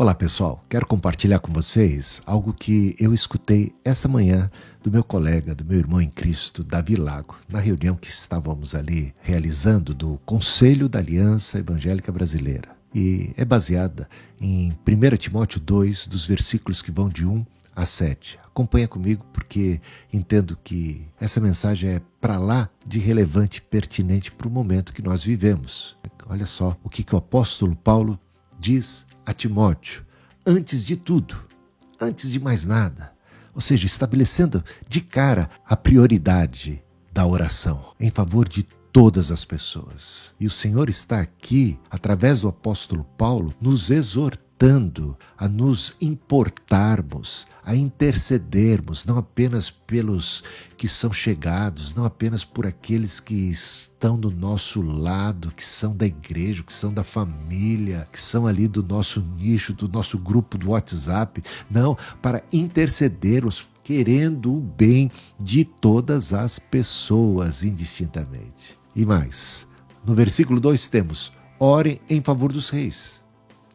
Olá pessoal, quero compartilhar com vocês algo que eu escutei essa manhã do meu colega, do meu irmão em Cristo, Davi Lago, na reunião que estávamos ali realizando do Conselho da Aliança Evangélica Brasileira. E é baseada em 1 Timóteo 2, dos versículos que vão de 1 a 7. Acompanha comigo porque entendo que essa mensagem é para lá de relevante e pertinente para o momento que nós vivemos. Olha só o que, que o apóstolo Paulo diz a Timóteo, antes de tudo, antes de mais nada, ou seja, estabelecendo de cara a prioridade da oração em favor de todas as pessoas. E o Senhor está aqui, através do apóstolo Paulo, nos exortando a nos importarmos, a intercedermos, não apenas pelos que são chegados, não apenas por aqueles que estão do nosso lado, que são da igreja, que são da família, que são ali do nosso nicho, do nosso grupo do WhatsApp, não, para intercedermos querendo o bem de todas as pessoas indistintamente. E mais, no versículo 2 temos: orem em favor dos reis.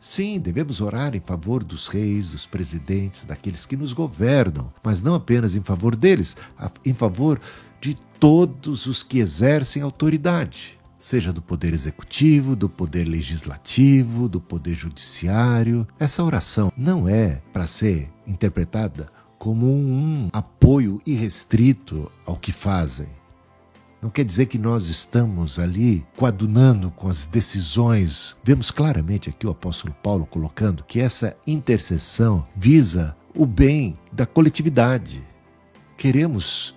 Sim, devemos orar em favor dos reis, dos presidentes, daqueles que nos governam, mas não apenas em favor deles, em favor de todos os que exercem autoridade, seja do poder executivo, do poder legislativo, do poder judiciário. Essa oração não é para ser interpretada como um apoio irrestrito ao que fazem não quer dizer que nós estamos ali coadunando com as decisões. Vemos claramente aqui o apóstolo Paulo colocando que essa intercessão visa o bem da coletividade. Queremos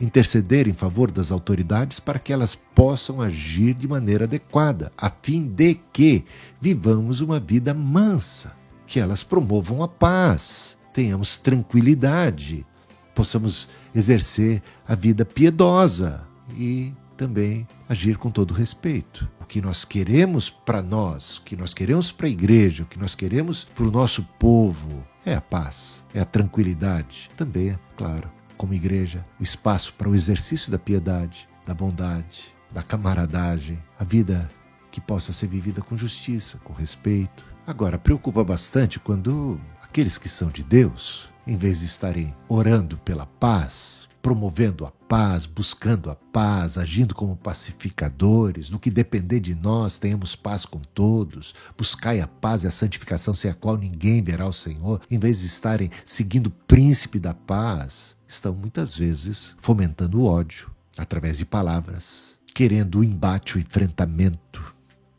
interceder em favor das autoridades para que elas possam agir de maneira adequada, a fim de que vivamos uma vida mansa, que elas promovam a paz, tenhamos tranquilidade, possamos exercer a vida piedosa, e também agir com todo respeito. O que nós queremos para nós, o que nós queremos para a igreja, o que nós queremos para o nosso povo é a paz, é a tranquilidade. Também, é, claro, como igreja, o espaço para o exercício da piedade, da bondade, da camaradagem, a vida que possa ser vivida com justiça, com respeito. Agora, preocupa bastante quando aqueles que são de Deus, em vez de estarem orando pela paz, promovendo a paz, buscando a paz, agindo como pacificadores, no que depender de nós, tenhamos paz com todos, buscai a paz e a santificação sem a qual ninguém verá o Senhor, em vez de estarem seguindo o príncipe da paz, estão muitas vezes fomentando o ódio através de palavras, querendo o embate, o enfrentamento,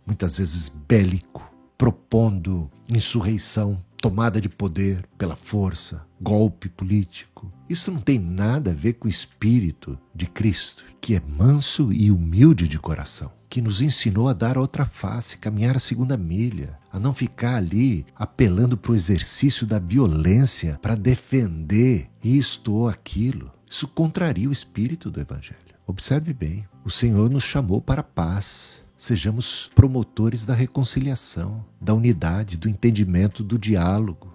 muitas vezes bélico, propondo insurreição, tomada de poder pela força, golpe político. Isso não tem nada a ver com o espírito de Cristo, que é manso e humilde de coração, que nos ensinou a dar outra face, caminhar a segunda milha, a não ficar ali apelando para o exercício da violência para defender isto ou aquilo. Isso contraria o espírito do Evangelho. Observe bem: o Senhor nos chamou para a paz Sejamos promotores da reconciliação, da unidade, do entendimento, do diálogo,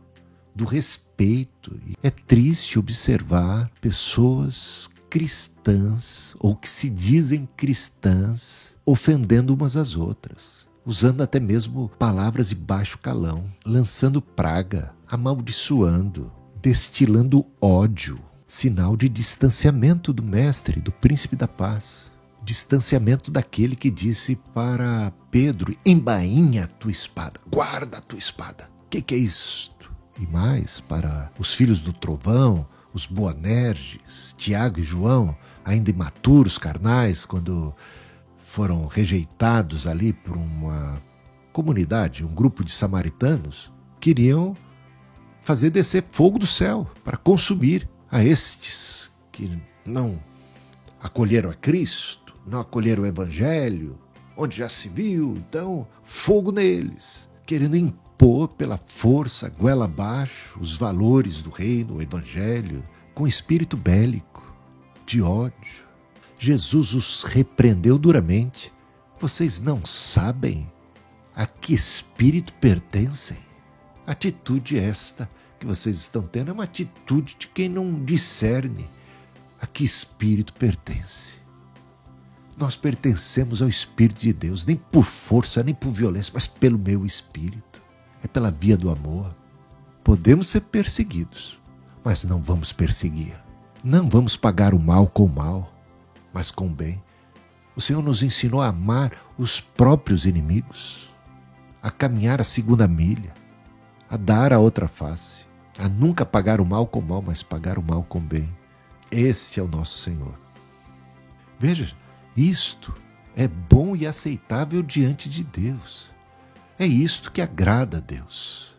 do respeito. É triste observar pessoas cristãs ou que se dizem cristãs ofendendo umas às outras, usando até mesmo palavras de baixo calão, lançando praga, amaldiçoando, destilando ódio, sinal de distanciamento do Mestre, do Príncipe da Paz distanciamento daquele que disse para Pedro: embainha a tua espada, guarda a tua espada. O que, que é isto? E mais, para os filhos do trovão, os Boanerges, Tiago e João, ainda imaturos, carnais, quando foram rejeitados ali por uma comunidade, um grupo de samaritanos, queriam fazer descer fogo do céu para consumir a estes que não acolheram a Cristo não acolheram o evangelho, onde já se viu, então, fogo neles, querendo impor pela força, goela abaixo, os valores do reino, o evangelho, com espírito bélico, de ódio. Jesus os repreendeu duramente. Vocês não sabem a que espírito pertencem? Atitude esta que vocês estão tendo é uma atitude de quem não discerne a que espírito pertence. Nós pertencemos ao Espírito de Deus, nem por força, nem por violência, mas pelo meu Espírito. é pela via do amor. Podemos ser perseguidos, mas não vamos perseguir. Não vamos pagar o mal com o mal, mas com o bem. O Senhor nos ensinou a amar os próprios inimigos, a caminhar a segunda milha, a dar a outra face, a nunca pagar o mal com o mal, mas pagar o mal com o bem. Este é o nosso Senhor. Veja, isto é bom e aceitável diante de Deus. É isto que agrada a Deus.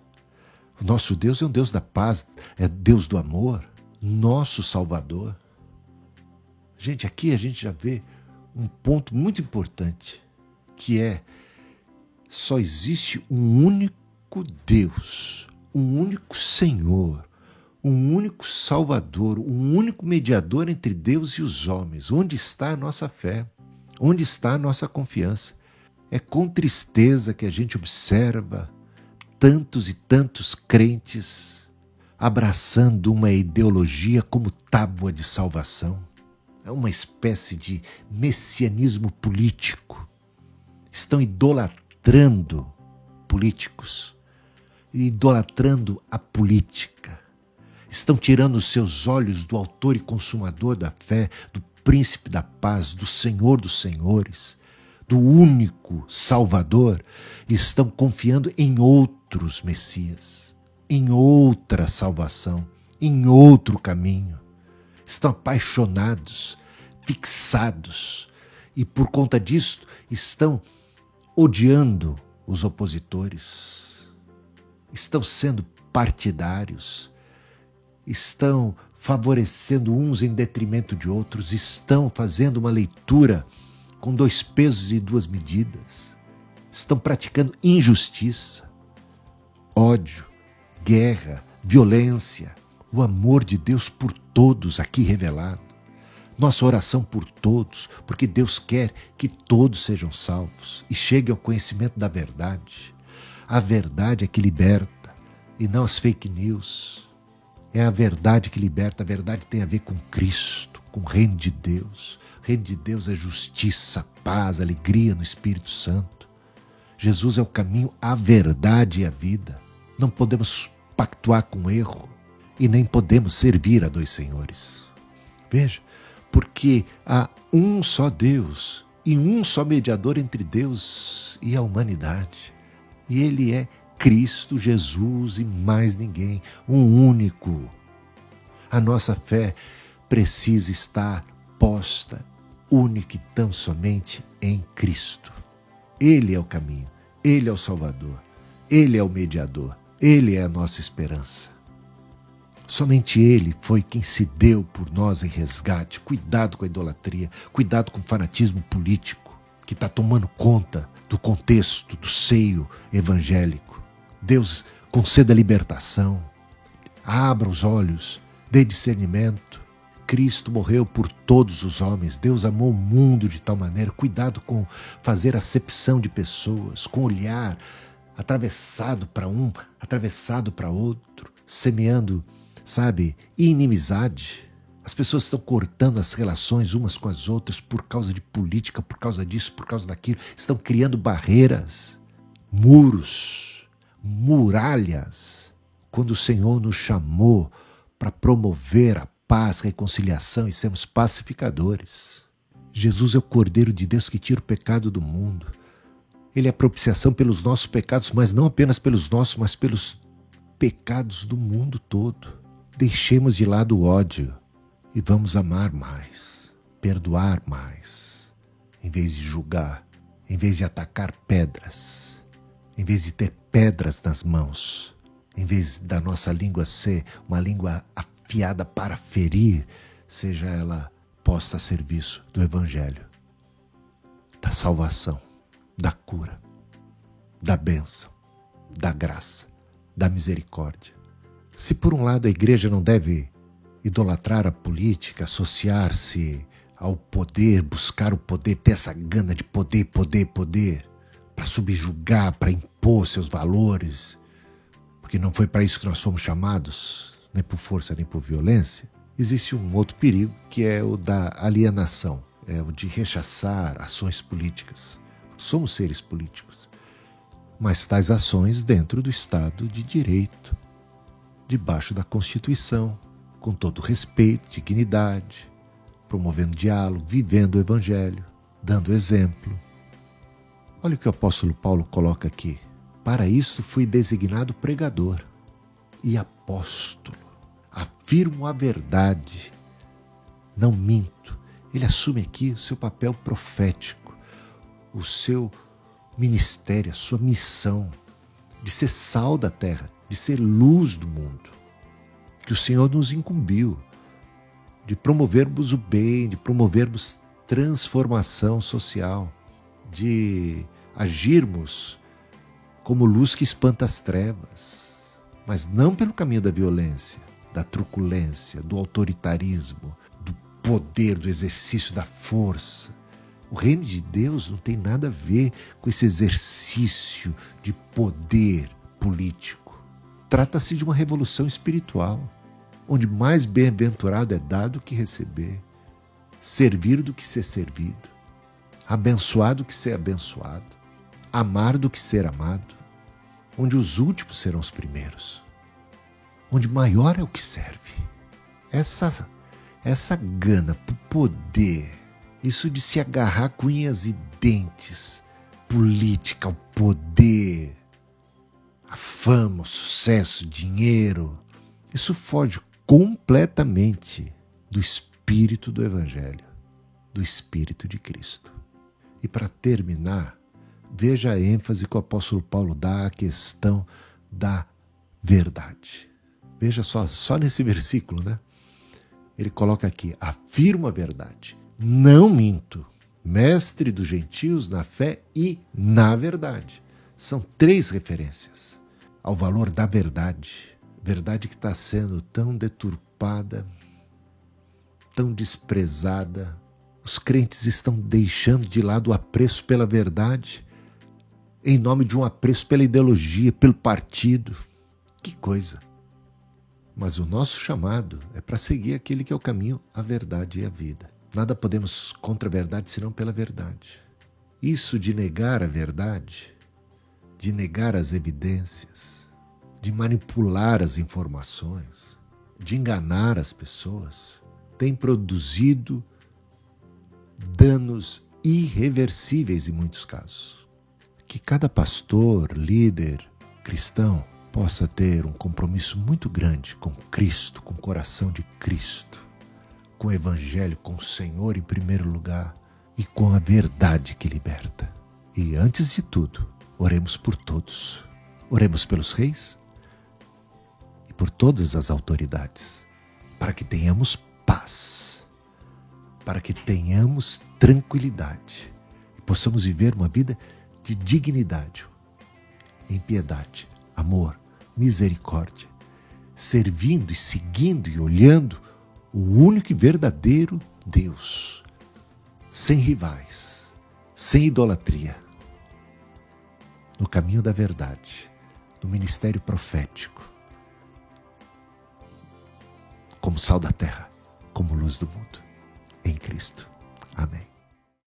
O nosso Deus é um Deus da paz, é Deus do amor, nosso Salvador. Gente, aqui a gente já vê um ponto muito importante, que é só existe um único Deus, um único Senhor, um único Salvador, um único mediador entre Deus e os homens. Onde está a nossa fé? Onde está a nossa confiança? É com tristeza que a gente observa tantos e tantos crentes abraçando uma ideologia como tábua de salvação. É uma espécie de messianismo político. Estão idolatrando políticos, idolatrando a política. Estão tirando os seus olhos do autor e consumador da fé, do príncipe da paz, do Senhor dos senhores, do único Salvador, e estão confiando em outros Messias, em outra salvação, em outro caminho. Estão apaixonados, fixados, e por conta disso estão odiando os opositores, estão sendo partidários, estão favorecendo uns em detrimento de outros, estão fazendo uma leitura com dois pesos e duas medidas, estão praticando injustiça, ódio, guerra, violência, o amor de Deus por todos aqui revelado. Nossa oração por todos, porque Deus quer que todos sejam salvos e cheguem ao conhecimento da verdade. A verdade é que liberta e não as fake news é a verdade que liberta. A verdade tem a ver com Cristo, com o reino de Deus. O reino de Deus é justiça, paz, alegria no Espírito Santo. Jesus é o caminho, a verdade e a vida. Não podemos pactuar com erro e nem podemos servir a dois senhores. Veja, porque há um só Deus e um só mediador entre Deus e a humanidade. E ele é Cristo Jesus e mais ninguém, um único. A nossa fé precisa estar posta única e tão somente em Cristo. Ele é o caminho, ele é o Salvador, ele é o mediador, ele é a nossa esperança. Somente Ele foi quem se deu por nós em resgate. Cuidado com a idolatria, cuidado com o fanatismo político que está tomando conta do contexto, do seio evangélico. Deus conceda libertação, abra os olhos, dê discernimento. Cristo morreu por todos os homens. Deus amou o mundo de tal maneira. Cuidado com fazer acepção de pessoas, com olhar atravessado para um, atravessado para outro, semeando, sabe, inimizade. As pessoas estão cortando as relações umas com as outras por causa de política, por causa disso, por causa daquilo. Estão criando barreiras, muros muralhas quando o Senhor nos chamou para promover a paz, reconciliação e sermos pacificadores. Jesus é o Cordeiro de Deus que tira o pecado do mundo. Ele é propiciação pelos nossos pecados, mas não apenas pelos nossos, mas pelos pecados do mundo todo. Deixemos de lado o ódio e vamos amar mais, perdoar mais, em vez de julgar, em vez de atacar pedras em vez de ter pedras nas mãos, em vez da nossa língua ser uma língua afiada para ferir, seja ela posta a serviço do Evangelho, da salvação, da cura, da bênção, da graça, da misericórdia. Se por um lado a igreja não deve idolatrar a política, associar-se ao poder, buscar o poder, ter essa gana de poder, poder, poder, para subjugar, para impor seus valores, porque não foi para isso que nós fomos chamados, nem por força nem por violência, existe um outro perigo que é o da alienação, é o de rechaçar ações políticas. Somos seres políticos. mas tais ações dentro do Estado de Direito, debaixo da Constituição, com todo respeito, dignidade, promovendo diálogo, vivendo o Evangelho, dando exemplo. Olha o que o apóstolo Paulo coloca aqui. Para isto fui designado pregador e apóstolo. Afirmo a verdade, não minto. Ele assume aqui o seu papel profético, o seu ministério, a sua missão de ser sal da terra, de ser luz do mundo, que o Senhor nos incumbiu de promovermos o bem, de promovermos transformação social, de agirmos como luz que espanta as trevas, mas não pelo caminho da violência, da truculência, do autoritarismo, do poder, do exercício da força. O reino de Deus não tem nada a ver com esse exercício de poder político. Trata-se de uma revolução espiritual onde mais bem-aventurado é dado que receber, servir do que ser servido, abençoado que ser abençoado, amar do que ser amado, onde os últimos serão os primeiros, onde maior é o que serve. Essa essa gana por poder, isso de se agarrar com unhas e dentes, política, o poder, a fama, o sucesso, o dinheiro, isso foge completamente do espírito do Evangelho, do espírito de Cristo. E para terminar, veja a ênfase que o apóstolo Paulo dá à questão da verdade. Veja só, só nesse versículo, né? Ele coloca aqui: afirmo a verdade, não minto, mestre dos gentios na fé e na verdade. São três referências ao valor da verdade verdade que está sendo tão deturpada, tão desprezada. Os crentes estão deixando de lado o apreço pela verdade em nome de um apreço pela ideologia, pelo partido. Que coisa! Mas o nosso chamado é para seguir aquele que é o caminho, a verdade e a vida. Nada podemos contra a verdade senão pela verdade. Isso de negar a verdade, de negar as evidências, de manipular as informações, de enganar as pessoas, tem produzido danos irreversíveis em muitos casos. Que cada pastor, líder cristão possa ter um compromisso muito grande com Cristo, com o coração de Cristo, com o Evangelho, com o Senhor em primeiro lugar e com a verdade que liberta. E antes de tudo, oremos por todos. Oremos pelos reis, por todas as autoridades, para que tenhamos paz, para que tenhamos tranquilidade e possamos viver uma vida de dignidade, em piedade, amor, misericórdia, servindo e seguindo e olhando o único e verdadeiro Deus, sem rivais, sem idolatria, no caminho da verdade, no ministério profético como sal da terra, como luz do mundo. Em Cristo. Amém.